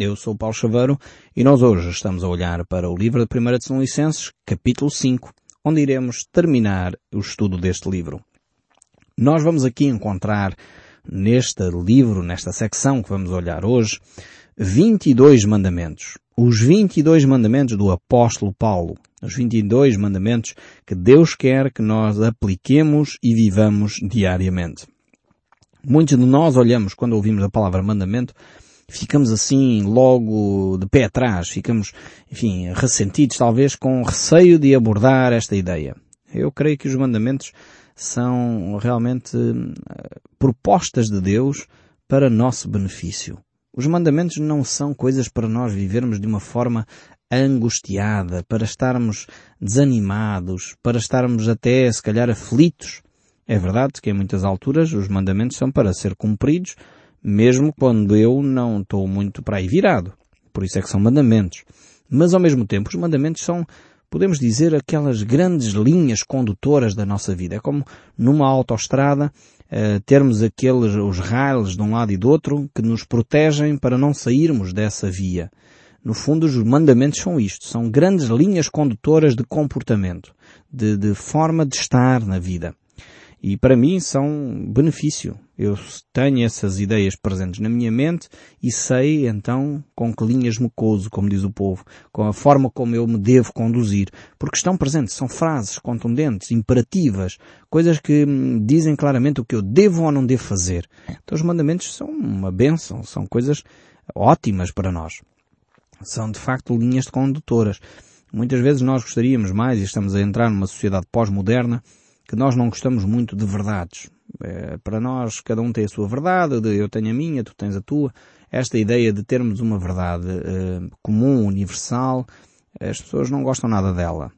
Eu sou Paulo Chaveiro e nós hoje estamos a olhar para o livro de 1 Tessalonicenses, capítulo 5, onde iremos terminar o estudo deste livro. Nós vamos aqui encontrar neste livro, nesta secção que vamos olhar hoje, 22 mandamentos. Os 22 mandamentos do apóstolo Paulo. Os 22 mandamentos que Deus quer que nós apliquemos e vivamos diariamente. Muitos de nós olhamos, quando ouvimos a palavra mandamento, ficamos assim logo de pé atrás, ficamos, enfim, ressentidos, talvez com receio de abordar esta ideia. Eu creio que os mandamentos são realmente eh, propostas de Deus para nosso benefício. Os mandamentos não são coisas para nós vivermos de uma forma angustiada, para estarmos desanimados, para estarmos até, se calhar, aflitos. É verdade que em muitas alturas os mandamentos são para ser cumpridos, mesmo quando eu não estou muito para aí virado. Por isso é que são mandamentos. Mas ao mesmo tempo os mandamentos são, podemos dizer, aquelas grandes linhas condutoras da nossa vida. É como numa autoestrada uh, termos aqueles, os rails de um lado e do outro que nos protegem para não sairmos dessa via. No fundo, os mandamentos são isto. São grandes linhas condutoras de comportamento, de, de forma de estar na vida. E para mim são benefício. Eu tenho essas ideias presentes na minha mente e sei então com que linhas me cozo, como diz o povo, com a forma como eu me devo conduzir, porque estão presentes, são frases contundentes, imperativas, coisas que dizem claramente o que eu devo ou não devo fazer. Então os mandamentos são uma benção, são coisas ótimas para nós. São de facto linhas condutoras. Muitas vezes nós gostaríamos mais, e estamos a entrar numa sociedade pós-moderna, que nós não gostamos muito de verdades. É, para nós, cada um tem a sua verdade, eu tenho a minha, tu tens a tua. Esta ideia de termos uma verdade é, comum, universal, as pessoas não gostam nada dela.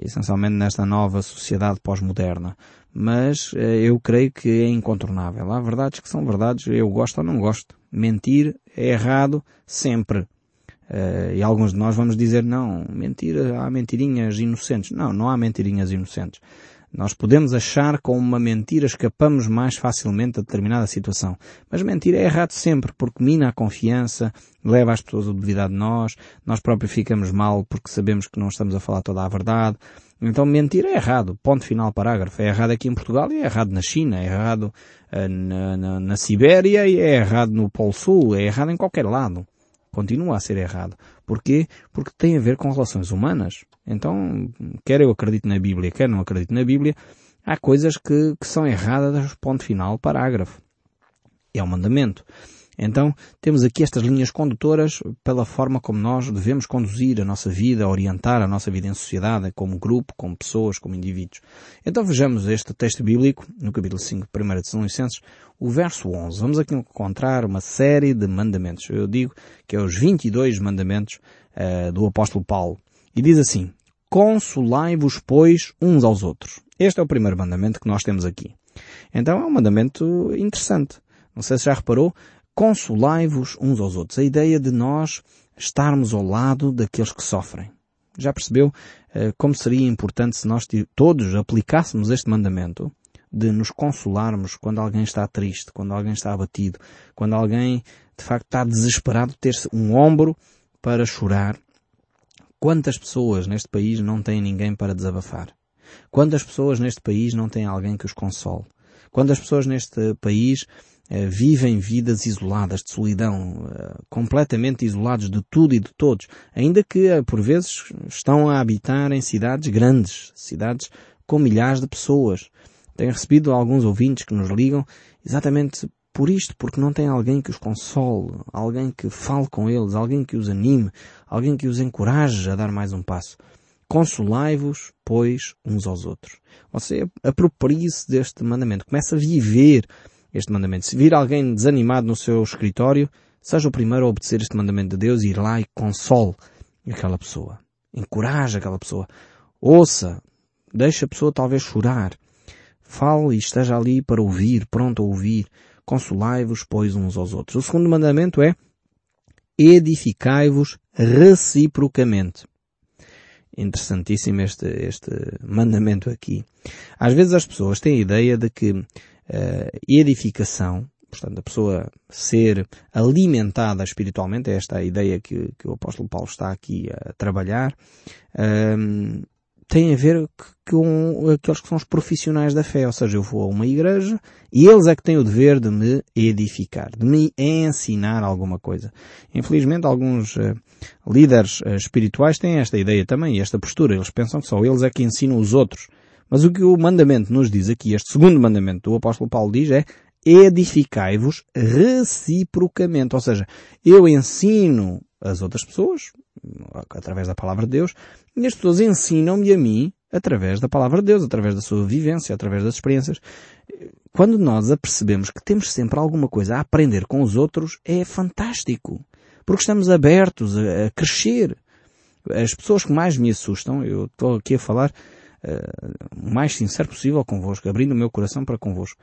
Essencialmente nesta nova sociedade pós-moderna. Mas é, eu creio que é incontornável. Há verdades que são verdades, eu gosto ou não gosto. Mentir é errado sempre. Uh, e alguns de nós vamos dizer, não, mentira, há mentirinhas inocentes. Não, não há mentirinhas inocentes. Nós podemos achar com uma mentira escapamos mais facilmente a determinada situação. Mas mentira é errado sempre, porque mina a confiança, leva as pessoas a duvidar de nós, nós próprios ficamos mal porque sabemos que não estamos a falar toda a verdade. Então mentir é errado. Ponto final parágrafo. É errado aqui em Portugal e é errado na China, é errado uh, na, na, na Sibéria e é errado no Polo Sul, é errado em qualquer lado. Continua a ser errado. Porquê? Porque tem a ver com relações humanas. Então, quer eu acredite na Bíblia, quer não acredite na Bíblia, há coisas que, que são erradas, ponto final, parágrafo. É um mandamento. Então, temos aqui estas linhas condutoras pela forma como nós devemos conduzir a nossa vida, orientar a nossa vida em sociedade, como grupo, como pessoas, como indivíduos. Então vejamos este texto bíblico, no capítulo 5, 1 de Tessalonicenses, o verso 11. Vamos aqui encontrar uma série de mandamentos. Eu digo que é os 22 mandamentos uh, do apóstolo Paulo. E diz assim, Consolai-vos, pois, uns aos outros. Este é o primeiro mandamento que nós temos aqui. Então é um mandamento interessante. Não sei se já reparou, consolai-vos uns aos outros. A ideia de nós estarmos ao lado daqueles que sofrem. Já percebeu uh, como seria importante se nós todos aplicássemos este mandamento de nos consolarmos quando alguém está triste, quando alguém está abatido, quando alguém de facto está desesperado, ter um ombro para chorar. Quantas pessoas neste país não têm ninguém para desabafar? Quantas pessoas neste país não têm alguém que os console? Quantas pessoas neste país eh, vivem vidas isoladas, de solidão, eh, completamente isolados de tudo e de todos, ainda que eh, por vezes estão a habitar em cidades grandes, cidades com milhares de pessoas. Tenho recebido alguns ouvintes que nos ligam exatamente por isto, porque não tem alguém que os console, alguém que fale com eles, alguém que os anime, alguém que os encoraje a dar mais um passo. Consolai-vos, pois, uns aos outros. Você aproprie-se deste mandamento. Comece a viver este mandamento. Se vir alguém desanimado no seu escritório, seja o primeiro a obedecer este mandamento de Deus e ir lá e console aquela pessoa. Encoraje aquela pessoa. Ouça. Deixe a pessoa talvez chorar. Fale e esteja ali para ouvir, pronto a ouvir. Consolai-vos, pois, uns aos outros. O segundo mandamento é edificai-vos reciprocamente. Interessantíssimo este, este mandamento aqui. Às vezes as pessoas têm a ideia de que uh, edificação portanto, a pessoa ser alimentada espiritualmente, é esta a ideia que, que o apóstolo Paulo está aqui a trabalhar, um, tem a ver com aqueles que são os profissionais da fé, ou seja, eu vou a uma igreja e eles é que têm o dever de me edificar, de me ensinar alguma coisa. Infelizmente, alguns uh, líderes uh, espirituais têm esta ideia também, esta postura. Eles pensam que só eles é que ensinam os outros. Mas o que o mandamento nos diz aqui, este segundo mandamento do apóstolo Paulo diz é edificai-vos reciprocamente. Ou seja, eu ensino as outras pessoas, através da palavra de Deus, e as pessoas ensinam-me a mim através da palavra de Deus, através da sua vivência, através das experiências. Quando nós apercebemos que temos sempre alguma coisa a aprender com os outros, é fantástico. Porque estamos abertos a, crescer. As pessoas que mais me assustam, eu estou aqui a falar o mais sincero possível convosco, abrindo o meu coração para convosco.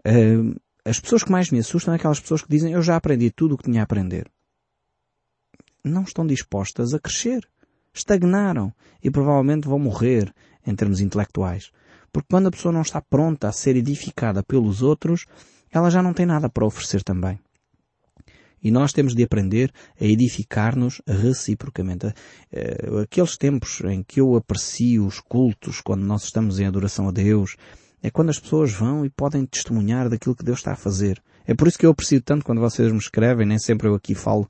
Uh, as pessoas que mais me assustam é aquelas pessoas que dizem eu já aprendi tudo o que tinha a aprender. Não estão dispostas a crescer. Estagnaram e provavelmente vão morrer em termos intelectuais. Porque quando a pessoa não está pronta a ser edificada pelos outros, ela já não tem nada para oferecer também. E nós temos de aprender a edificar-nos reciprocamente. Eh, aqueles tempos em que eu aprecio os cultos, quando nós estamos em adoração a Deus, é quando as pessoas vão e podem testemunhar daquilo que Deus está a fazer. É por isso que eu aprecio tanto quando vocês me escrevem, nem sempre eu aqui falo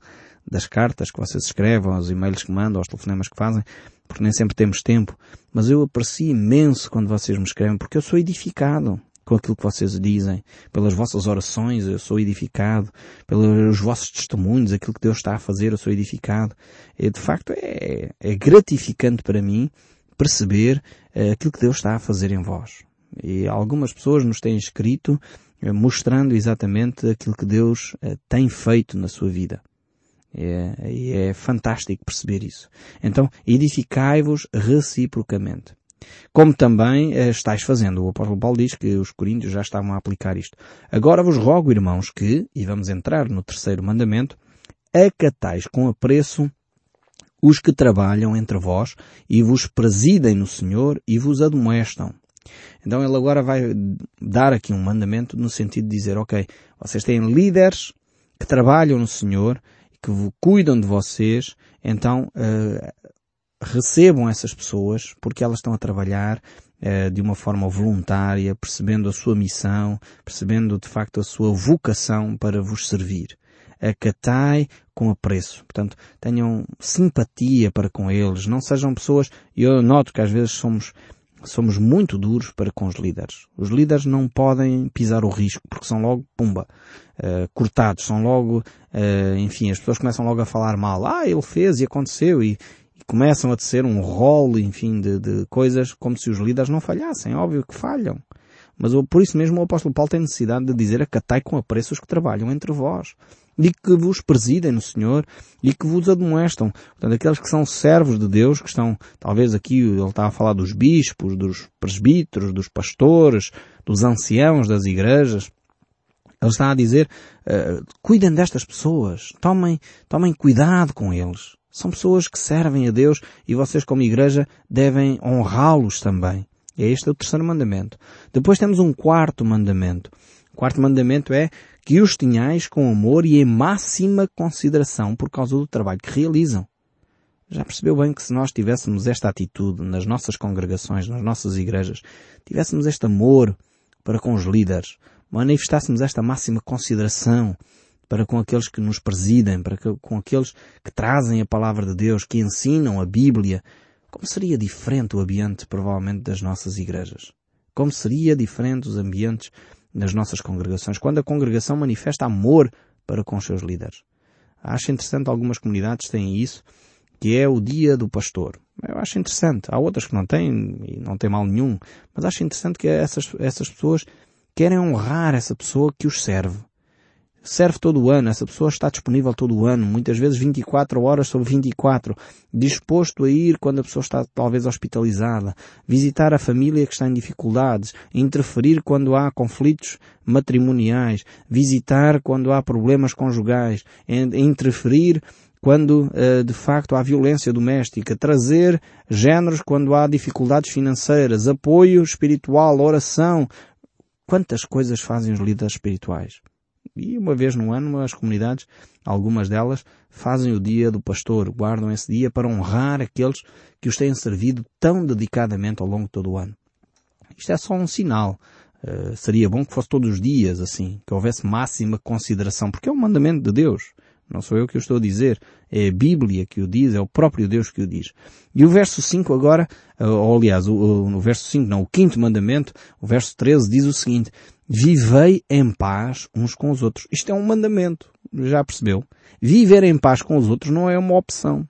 das cartas que vocês escrevem, aos e-mails que mandam, aos telefonemas que fazem, porque nem sempre temos tempo, mas eu aprecio imenso quando vocês me escrevem, porque eu sou edificado com aquilo que vocês dizem, pelas vossas orações eu sou edificado, pelos vossos testemunhos, aquilo que Deus está a fazer eu sou edificado. E, de facto é, é gratificante para mim perceber uh, aquilo que Deus está a fazer em vós. E algumas pessoas nos têm escrito uh, mostrando exatamente aquilo que Deus uh, tem feito na sua vida. É, é fantástico perceber isso. Então, edificai-vos reciprocamente. Como também eh, estáis fazendo. O apóstolo Paulo diz que os coríntios já estavam a aplicar isto. Agora vos rogo, irmãos, que, e vamos entrar no terceiro mandamento, acatais com apreço os que trabalham entre vós e vos presidem no Senhor e vos admoestam. Então ele agora vai dar aqui um mandamento no sentido de dizer, ok, vocês têm líderes que trabalham no Senhor, que cuidam de vocês, então uh, recebam essas pessoas porque elas estão a trabalhar uh, de uma forma voluntária, percebendo a sua missão, percebendo de facto a sua vocação para vos servir. Acatai com apreço. Portanto, tenham simpatia para com eles. Não sejam pessoas, eu noto que às vezes somos somos muito duros para com os líderes. Os líderes não podem pisar o risco, porque são logo, pumba, uh, cortados, são logo, uh, enfim, as pessoas começam logo a falar mal. Ah, ele fez e aconteceu e, e começam a tecer um rol, enfim, de, de, coisas como se os líderes não falhassem. Óbvio que falham. Mas por isso mesmo o apóstolo Paulo tem necessidade de dizer acatai com apreço os que trabalham entre vós e que vos presidem no Senhor e que vos admoestam. Portanto, aqueles que são servos de Deus, que estão, talvez aqui ele está a falar dos bispos, dos presbíteros, dos pastores, dos anciãos das igrejas. Ele está a dizer, uh, cuidem destas pessoas, tomem, tomem cuidado com eles. São pessoas que servem a Deus e vocês como igreja devem honrá-los também. E este é o terceiro mandamento. Depois temos um quarto mandamento. O quarto mandamento é que os tenhais com amor e em máxima consideração por causa do trabalho que realizam. Já percebeu bem que se nós tivéssemos esta atitude nas nossas congregações, nas nossas igrejas, tivéssemos este amor para com os líderes, manifestássemos esta máxima consideração para com aqueles que nos presidem, para com aqueles que trazem a palavra de Deus, que ensinam a Bíblia, como seria diferente o ambiente provavelmente das nossas igrejas? Como seria diferente os ambientes nas nossas congregações, quando a congregação manifesta amor para com os seus líderes. Acho interessante algumas comunidades têm isso, que é o dia do pastor. Eu acho interessante. Há outras que não têm, e não tem mal nenhum, mas acho interessante que essas, essas pessoas querem honrar essa pessoa que os serve serve todo o ano, essa pessoa está disponível todo o ano, muitas vezes 24 horas sobre 24, disposto a ir quando a pessoa está talvez hospitalizada, visitar a família que está em dificuldades, interferir quando há conflitos matrimoniais, visitar quando há problemas conjugais, interferir quando eh, de facto há violência doméstica, trazer géneros quando há dificuldades financeiras, apoio espiritual, oração. Quantas coisas fazem os líderes espirituais? E uma vez no ano as comunidades, algumas delas, fazem o dia do pastor, guardam esse dia para honrar aqueles que os têm servido tão dedicadamente ao longo de todo o ano. Isto é só um sinal. Uh, seria bom que fosse todos os dias assim, que houvesse máxima consideração, porque é um mandamento de Deus. Não sou eu que o estou a dizer. É a Bíblia que o diz, é o próprio Deus que o diz. E o verso 5 agora, ou aliás, o, o, verso 5 não, o quinto mandamento, o verso 13 diz o seguinte, Vivei em paz uns com os outros. Isto é um mandamento. Já percebeu? Viver em paz com os outros não é uma opção.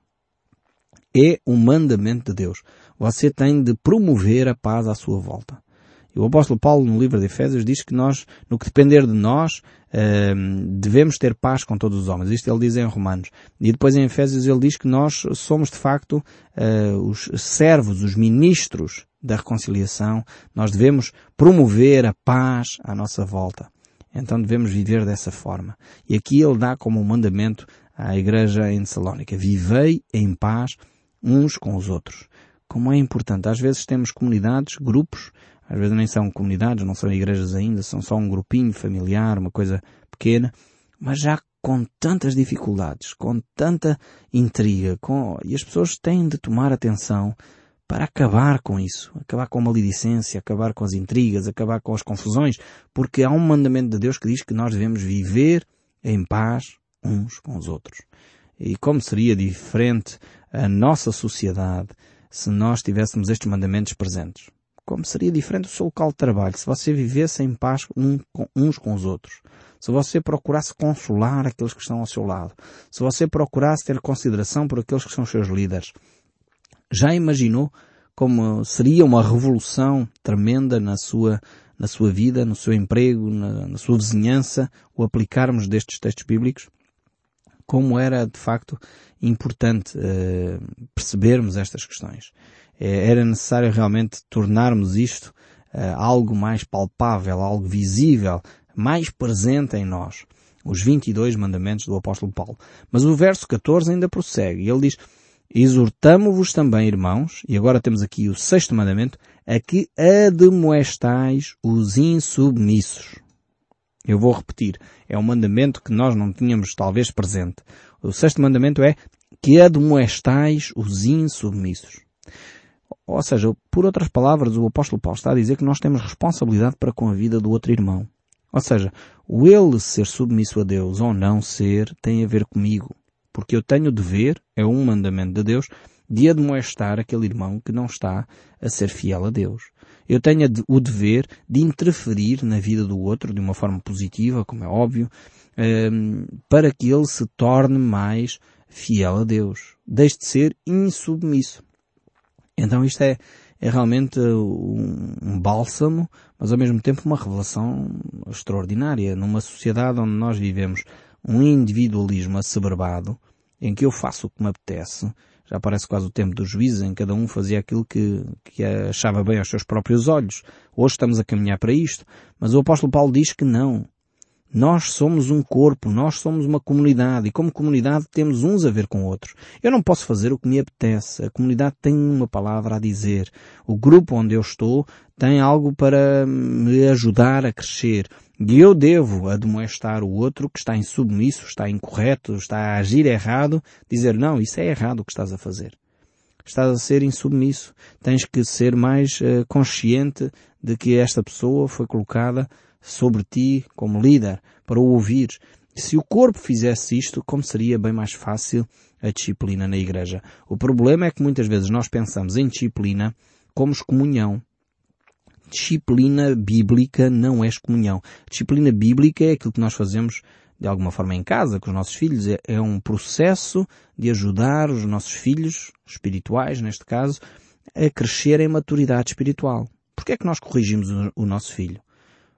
É um mandamento de Deus. Você tem de promover a paz à sua volta. E o apóstolo Paulo, no livro de Efésios, diz que nós, no que depender de nós, uh, devemos ter paz com todos os homens. Isto ele diz em Romanos. E depois em Efésios ele diz que nós somos, de facto, uh, os servos, os ministros da reconciliação. Nós devemos promover a paz à nossa volta. Então devemos viver dessa forma. E aqui ele dá como um mandamento à igreja em Salónica. Vivei em paz uns com os outros. Como é importante. Às vezes temos comunidades, grupos, às vezes nem são comunidades, não são igrejas ainda, são só um grupinho familiar, uma coisa pequena, mas já com tantas dificuldades, com tanta intriga, com... e as pessoas têm de tomar atenção para acabar com isso, acabar com a maledicência, acabar com as intrigas, acabar com as confusões, porque há um mandamento de Deus que diz que nós devemos viver em paz uns com os outros. E como seria diferente a nossa sociedade se nós tivéssemos estes mandamentos presentes? como seria diferente o seu local de trabalho se você vivesse em paz uns com os outros. Se você procurasse consolar aqueles que estão ao seu lado. Se você procurasse ter consideração por aqueles que são seus líderes. Já imaginou como seria uma revolução tremenda na sua, na sua vida, no seu emprego, na, na sua vizinhança, o aplicarmos destes textos bíblicos? Como era, de facto, importante uh, percebermos estas questões. É, era necessário realmente tornarmos isto uh, algo mais palpável, algo visível, mais presente em nós. Os 22 mandamentos do apóstolo Paulo. Mas o verso 14 ainda prossegue. Ele diz, Exortamo-vos também, irmãos, e agora temos aqui o sexto mandamento, a que admoestais os insubmissos. Eu vou repetir. É um mandamento que nós não tínhamos talvez presente. O sexto mandamento é que admoestais os insubmissos. Ou seja, por outras palavras, o apóstolo Paulo está a dizer que nós temos responsabilidade para com a vida do outro irmão. Ou seja, o ele ser submisso a Deus ou não ser tem a ver comigo. Porque eu tenho o dever, é um mandamento de Deus, de admoestar aquele irmão que não está a ser fiel a Deus. Eu tenho o dever de interferir na vida do outro de uma forma positiva, como é óbvio, ehm, para que ele se torne mais fiel a Deus. Deixe de ser insubmisso. Então isto é, é realmente um, um bálsamo, mas ao mesmo tempo uma revelação extraordinária. Numa sociedade onde nós vivemos um individualismo assoberbado, em que eu faço o que me apetece, já parece quase o tempo dos juízes, em cada um fazia aquilo que, que achava bem aos seus próprios olhos. Hoje estamos a caminhar para isto, mas o apóstolo Paulo diz que não. Nós somos um corpo, nós somos uma comunidade e como comunidade temos uns a ver com outros. Eu não posso fazer o que me apetece. A comunidade tem uma palavra a dizer. O grupo onde eu estou tem algo para me ajudar a crescer. E eu devo admoestar o outro que está insubmisso, está incorreto, está a agir errado, dizer não, isso é errado o que estás a fazer. Estás a ser insubmisso. Tens que ser mais uh, consciente de que esta pessoa foi colocada sobre ti como líder, para o ouvir. Se o corpo fizesse isto, como seria bem mais fácil a disciplina na igreja? O problema é que muitas vezes nós pensamos em disciplina como excomunhão. Disciplina bíblica não é excomunhão. Disciplina bíblica é aquilo que nós fazemos de alguma forma em casa com os nossos filhos. É, é um processo de ajudar os nossos filhos, espirituais neste caso, a crescer em maturidade espiritual. Porquê é que nós corrigimos o, o nosso filho?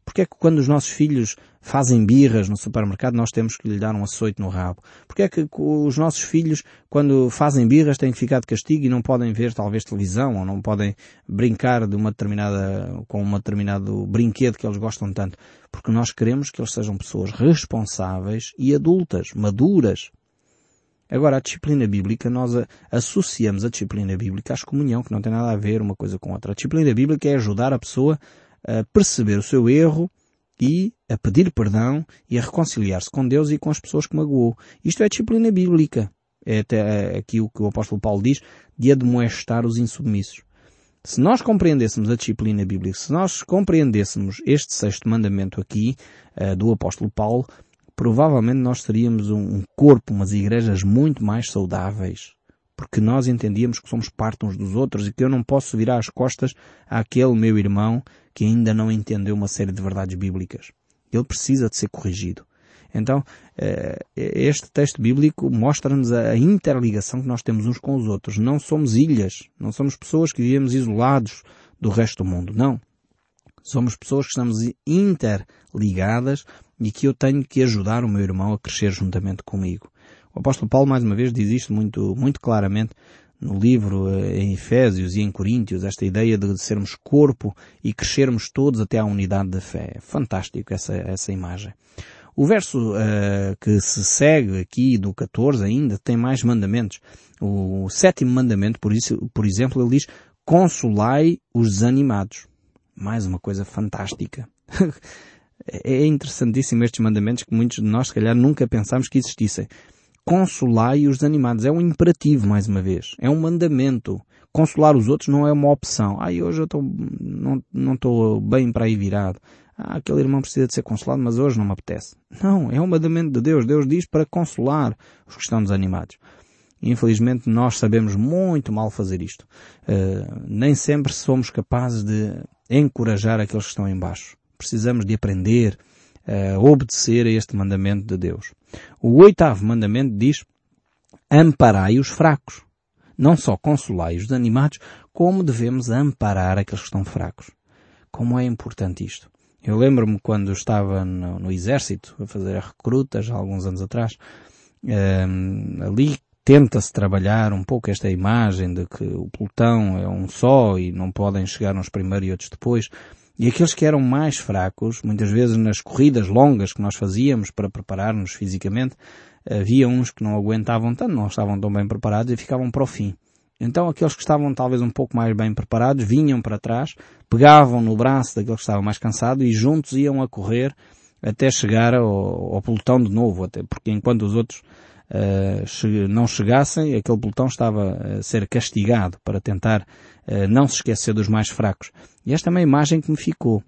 Porque é que quando os nossos filhos fazem birras no supermercado nós temos que lhe dar um açoite no rabo? Porque é que os nossos filhos quando fazem birras têm que ficar de castigo e não podem ver talvez televisão ou não podem brincar de uma determinada, com um determinado brinquedo que eles gostam tanto? Porque nós queremos que eles sejam pessoas responsáveis e adultas, maduras. Agora, a disciplina bíblica, nós associamos a disciplina bíblica à excomunhão, que não tem nada a ver uma coisa com outra. A disciplina bíblica é ajudar a pessoa a perceber o seu erro e a pedir perdão e a reconciliar-se com Deus e com as pessoas que magoou. Isto é disciplina bíblica. É até aqui o que o apóstolo Paulo diz, de admoestar os insubmissos. Se nós compreendêssemos a disciplina bíblica, se nós compreendêssemos este sexto mandamento aqui, uh, do apóstolo Paulo, provavelmente nós teríamos um corpo, umas igrejas muito mais saudáveis. Porque nós entendíamos que somos parte uns dos outros e que eu não posso virar as costas àquele meu irmão que ainda não entendeu uma série de verdades bíblicas. Ele precisa de ser corrigido. Então, eh, este texto bíblico mostra-nos a interligação que nós temos uns com os outros. Não somos ilhas, não somos pessoas que vivemos isolados do resto do mundo. Não. Somos pessoas que estamos interligadas e que eu tenho que ajudar o meu irmão a crescer juntamente comigo. O apóstolo Paulo, mais uma vez, diz isto muito, muito claramente no livro eh, em Efésios e em Coríntios, esta ideia de sermos corpo e crescermos todos até à unidade da fé. É fantástico essa, essa imagem. O verso uh, que se segue aqui do 14 ainda tem mais mandamentos. O sétimo mandamento, por, isso, por exemplo, ele diz consolai os desanimados. Mais uma coisa fantástica. é interessantíssimo estes mandamentos que muitos de nós, se calhar, nunca pensámos que existissem. Consolai os desanimados. É um imperativo, mais uma vez. É um mandamento. Consolar os outros não é uma opção. Ai, hoje eu tô, não estou bem para aí virado ah, aquele irmão precisa de ser consolado, mas hoje não me apetece. Não, é um mandamento de Deus. Deus diz para consolar os que estão desanimados. Infelizmente nós sabemos muito mal fazer isto. Uh, nem sempre somos capazes de encorajar aqueles que estão embaixo. Precisamos de aprender a obedecer a este mandamento de Deus. O oitavo mandamento diz amparai os fracos. Não só consolai os desanimados, como devemos amparar aqueles que estão fracos. Como é importante isto. Eu lembro-me quando estava no, no, exército, a fazer recrutas, há alguns anos atrás, um, ehm, ali tenta-se trabalhar um pouco esta imagem de que o pelotão é um só e não podem chegar uns primeiro e outros depois. E aqueles que eram mais fracos, muitas vezes nas corridas longas que nós fazíamos para preparar-nos fisicamente, havia uns que não aguentavam tanto, não estavam tão bem preparados e ficavam para o fim. Então aqueles que estavam talvez um pouco mais bem preparados vinham para trás, pegavam no braço daquele que estava mais cansado e juntos iam a correr até chegar ao, ao pelotão de novo, até porque enquanto os outros uh, não chegassem, aquele pelotão estava a ser castigado para tentar uh, não se esquecer dos mais fracos. E esta é uma imagem que me ficou.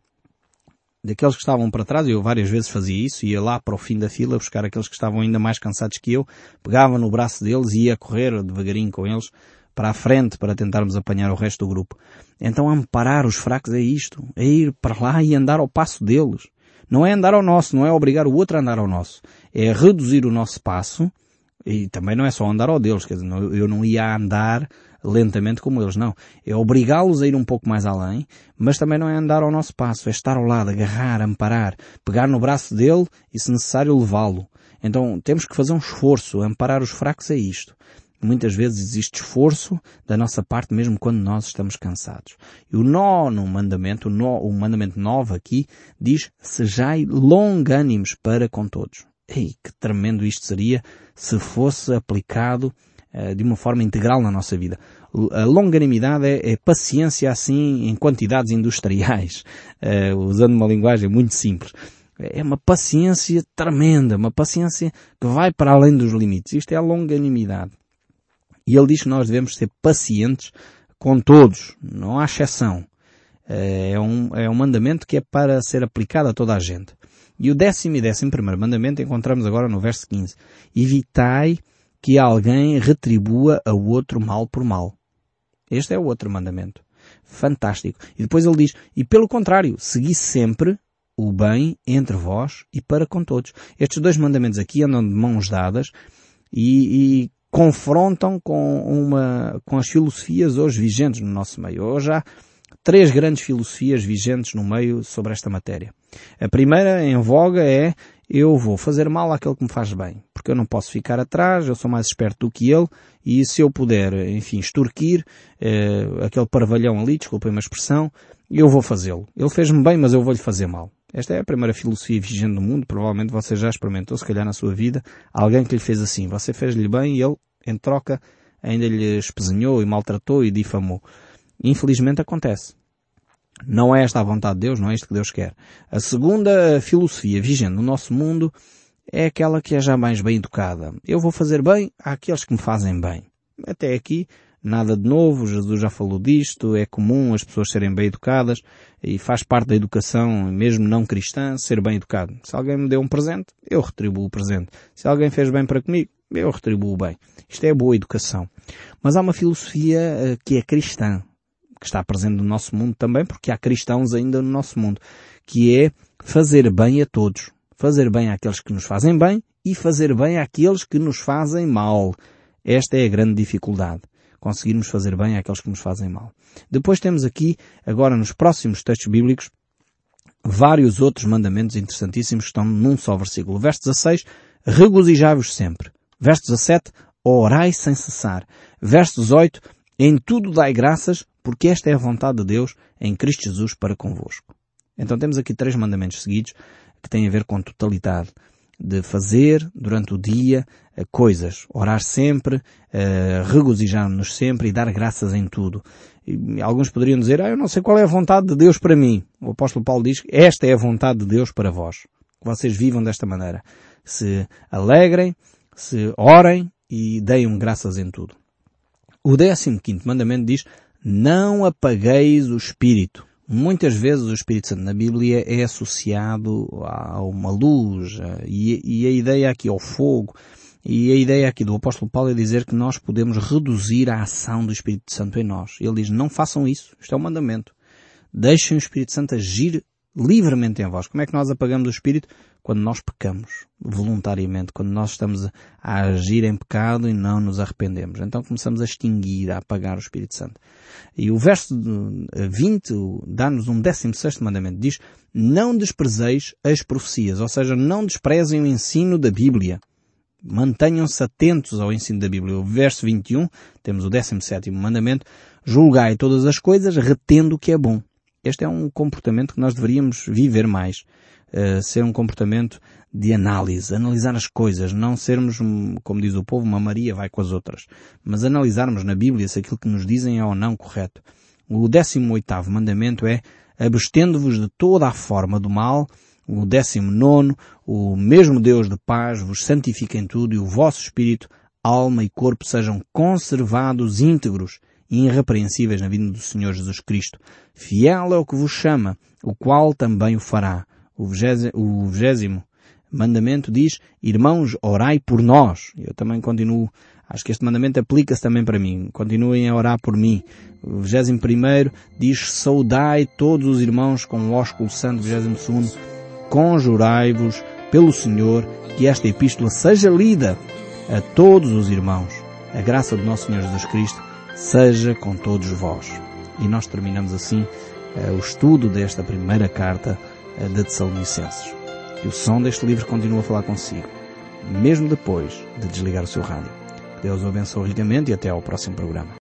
Daqueles que estavam para trás, eu várias vezes fazia isso, ia lá para o fim da fila buscar aqueles que estavam ainda mais cansados que eu, pegava no braço deles e ia correr devagarinho com eles para a frente para tentarmos apanhar o resto do grupo. Então amparar os fracos é isto, é ir para lá e andar ao passo deles. Não é andar ao nosso, não é obrigar o outro a andar ao nosso. É reduzir o nosso passo e também não é só andar ao deles, quer dizer, eu não ia andar lentamente como eles, não. É obrigá-los a ir um pouco mais além, mas também não é andar ao nosso passo, é estar ao lado, agarrar, amparar, pegar no braço dele e, se necessário, levá-lo. Então temos que fazer um esforço, amparar os fracos é isto. Muitas vezes existe esforço da nossa parte mesmo quando nós estamos cansados. E o nono mandamento, o, no, o mandamento novo aqui, diz, sejai longânimos para com todos. Ei, que tremendo isto seria se fosse aplicado uh, de uma forma integral na nossa vida. A longanimidade é, é paciência assim em quantidades industriais, uh, usando uma linguagem muito simples é uma paciência tremenda, uma paciência que vai para além dos limites. Isto é a longanimidade. E ele diz que nós devemos ser pacientes com todos, não há exceção. É um, é um mandamento que é para ser aplicado a toda a gente. E o décimo e décimo primeiro mandamento encontramos agora no verso 15. Evitai que alguém retribua ao outro mal por mal. Este é o outro mandamento. Fantástico. E depois ele diz, e pelo contrário, segui sempre o bem entre vós e para com todos. Estes dois mandamentos aqui andam de mãos dadas e, e confrontam com uma, com as filosofias hoje vigentes no nosso meio. Hoje há três grandes filosofias vigentes no meio sobre esta matéria. A primeira em voga é eu vou fazer mal àquele que me faz bem, porque eu não posso ficar atrás, eu sou mais esperto do que ele, e se eu puder, enfim, extorquir eh, aquele parvalhão ali, desculpem a expressão, eu vou fazê-lo. Ele fez-me bem, mas eu vou-lhe fazer mal. Esta é a primeira filosofia vigente no mundo, provavelmente você já experimentou, se calhar na sua vida, alguém que lhe fez assim. Você fez-lhe bem e ele, em troca, ainda lhe espezinhou e maltratou e difamou. Infelizmente acontece. Não é esta a vontade de Deus, não é isto que Deus quer. A segunda filosofia vigente no nosso mundo é aquela que é já mais bem educada. Eu vou fazer bem àqueles que me fazem bem. Até aqui, nada de novo, Jesus já falou disto, é comum as pessoas serem bem educadas e faz parte da educação, mesmo não cristã, ser bem educado. Se alguém me deu um presente, eu retribuo o presente. Se alguém fez bem para comigo, eu retribuo bem. Isto é boa educação. Mas há uma filosofia eh, que é cristã, que está presente no nosso mundo também, porque há cristãos ainda no nosso mundo, que é fazer bem a todos. Fazer bem àqueles que nos fazem bem e fazer bem àqueles que nos fazem mal. Esta é a grande dificuldade. Conseguirmos fazer bem àqueles que nos fazem mal. Depois temos aqui, agora nos próximos textos bíblicos, vários outros mandamentos interessantíssimos que estão num só versículo. Verso 16, regozijai-vos sempre. Verso 17, orai sem cessar. Verso 18, em tudo dai graças, porque esta é a vontade de Deus em Cristo Jesus para convosco. Então temos aqui três mandamentos seguidos que têm a ver com totalidade. De fazer durante o dia eh, coisas, orar sempre, uh, regozijar-nos sempre e dar graças em tudo. Alguns poderiam dizer, ah, eu não sei qual é a vontade de Deus para mim. O apóstolo Paulo diz esta é a vontade de Deus para vós. Que vocês vivam desta maneira. Se alegrem, se orem e deem graças em tudo. O décimo quinto mandamento diz, não apagueis o Espírito. Muitas vezes o Espírito Santo na Bíblia é associado a uma luz e, e a ideia aqui ao fogo. E a ideia aqui do apóstolo Paulo é dizer que nós podemos reduzir a ação do Espírito Santo em nós. Ele diz, não façam isso. Isto é um mandamento. Deixem o Espírito Santo agir livremente em vós. Como é que nós apagamos o Espírito? Quando nós pecamos voluntariamente, quando nós estamos a agir em pecado e não nos arrependemos. Então começamos a extinguir, a apagar o Espírito Santo. E o verso 20 dá-nos um 16 mandamento. Diz, não desprezeis as profecias, ou seja, não desprezem o ensino da Bíblia. Mantenham-se atentos ao ensino da Bíblia. O verso 21, temos o 17 mandamento, julgai todas as coisas, retendo o que é bom. Este é um comportamento que nós deveríamos viver mais. Uh, ser um comportamento de análise, analisar as coisas, não sermos, como diz o povo, uma Maria vai com as outras, mas analisarmos na Bíblia se aquilo que nos dizem é ou não correto. O 18 mandamento é abstendo-vos de toda a forma do mal, o 19 o mesmo Deus de paz vos santifique em tudo e o vosso espírito, alma e corpo sejam conservados íntegros e irrepreensíveis na vida do Senhor Jesus Cristo. Fiel é o que vos chama, o qual também o fará. O vigésimo mandamento diz, irmãos, orai por nós. Eu também continuo, acho que este mandamento aplica-se também para mim. Continuem a orar por mim. O vigésimo primeiro diz, saudai todos os irmãos com o ósculo santo. Vigésimo segundo, conjurai-vos pelo Senhor que esta epístola seja lida a todos os irmãos. A graça do nosso Senhor Jesus Cristo seja com todos vós. E nós terminamos assim uh, o estudo desta primeira carta uh, de Tessalonicenses. E o som deste livro continua a falar consigo, mesmo depois de desligar o seu rádio. Deus o abençoe ricamente e até ao próximo programa.